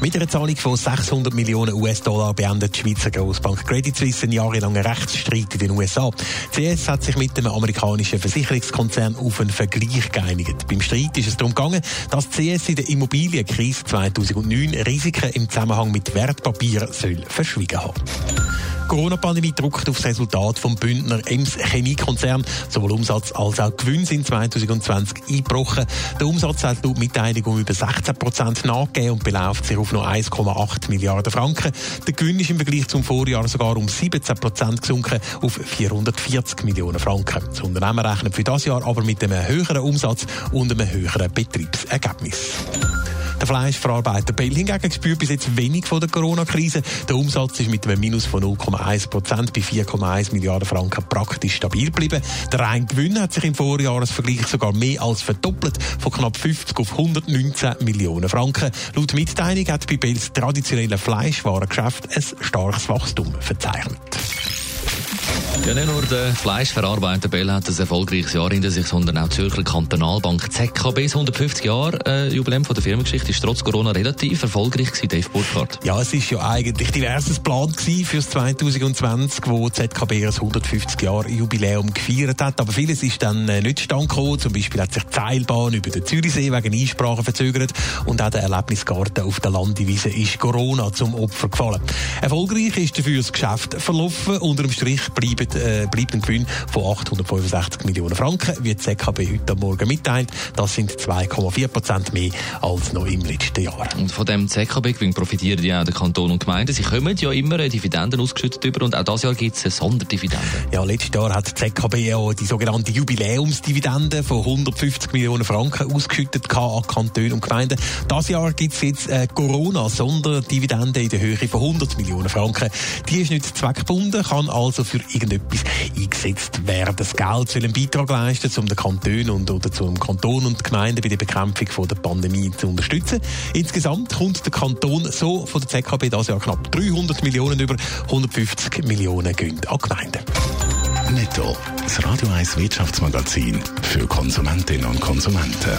Mit einer Zahlung von 600 Millionen US-Dollar beendet die Schweizer Grossbank Credit Suisse einen jahrelangen Rechtsstreit in den USA. Die CS hat sich mit dem amerikanischen Versicherungskonzern auf einen Vergleich geeinigt. Beim Streit ist es darum gegangen, dass die CS in der Immobilienkrise 2009 Risiken im Zusammenhang mit Wertpapieren soll verschwiegen haben. Corona-Pandemie druckt auf das Resultat vom Bündner Ems Chemiekonzern. Sowohl Umsatz als auch Gewinn sind 2020 eingebrochen. Der Umsatz hat laut Mitteilung um über 16 Prozent nachgegeben und beläuft sich auf noch 1,8 Milliarden Franken. Der Gewinn ist im Vergleich zum Vorjahr sogar um 17 Prozent gesunken auf 440 Millionen Franken. Das Unternehmen rechnet für das Jahr aber mit einem höheren Umsatz und einem höheren Betriebsergebnis. Fleischverarbeiter Bell hingegen spürt bis jetzt wenig von der Corona-Krise. Der Umsatz ist mit einem Minus von 0,1 Prozent bei 4,1 Milliarden Franken praktisch stabil geblieben. Der Reingewinn hat sich im Vorjahresvergleich sogar mehr als verdoppelt, von knapp 50 auf 119 Millionen Franken. Laut Mitteilung hat bei Bells traditionelle Fleischwarengeschäft ein starkes Wachstum verzeichnet. Ja, nicht nur der Fleischverarbeiter Bell hat ein erfolgreiches Jahr hinter sich, sondern auch die Zürcher Kantonalbank ZKB. 150 Jahre äh, Jubiläum von der Firmengeschichte ist trotz Corona relativ erfolgreich gewesen, Dave Burkhardt. Ja, es ist ja eigentlich diverses Plan gewesen fürs 2020, wo ZKB ein 150 Jahre Jubiläum gefeiert hat. Aber vieles ist dann äh, nicht stand gekommen. Zum Beispiel hat sich die Seilbahn über den Zürichsee wegen Einsprachen verzögert und auch der Erlebnisgarten auf der Landewiese ist Corona zum Opfer gefallen. Erfolgreich ist dafür das Geschäft verlaufen. Unter dem Strich bleibt, äh, bleibt ein Gewinn von 865 Millionen Franken, wie die ZKB heute Morgen mitteilt. Das sind 2,4 Prozent mehr als noch im letzten Jahr. Und von dem ZKB-Gewinn profitieren ja auch der Kanton und Gemeinden. Sie kommen ja immer Dividenden ausgeschüttet über und auch dieses Jahr gibt es eine Sonderdividende. Ja, letztes Jahr hat die ZKB ja die sogenannte Jubiläumsdividende von 150 Millionen Franken ausgeschüttet an Kantone und Gemeinden. Das Jahr gibt es jetzt eine Corona-Sonderdividende in der Höhe von 100 Millionen Franken. Die ist nicht zweckgebunden, kann also für irgendetwas eingesetzt werden. Das Geld soll einen Beitrag leisten, um den Kanton und oder zum Kanton und die Gemeinden bei der Bekämpfung von der Pandemie zu unterstützen. Insgesamt kommt der Kanton so von der ZKB das Jahr knapp 300 Millionen über 150 Millionen gehen an Gemeinden. Netto. Das Radio 1 Wirtschaftsmagazin für Konsumentinnen und Konsumenten.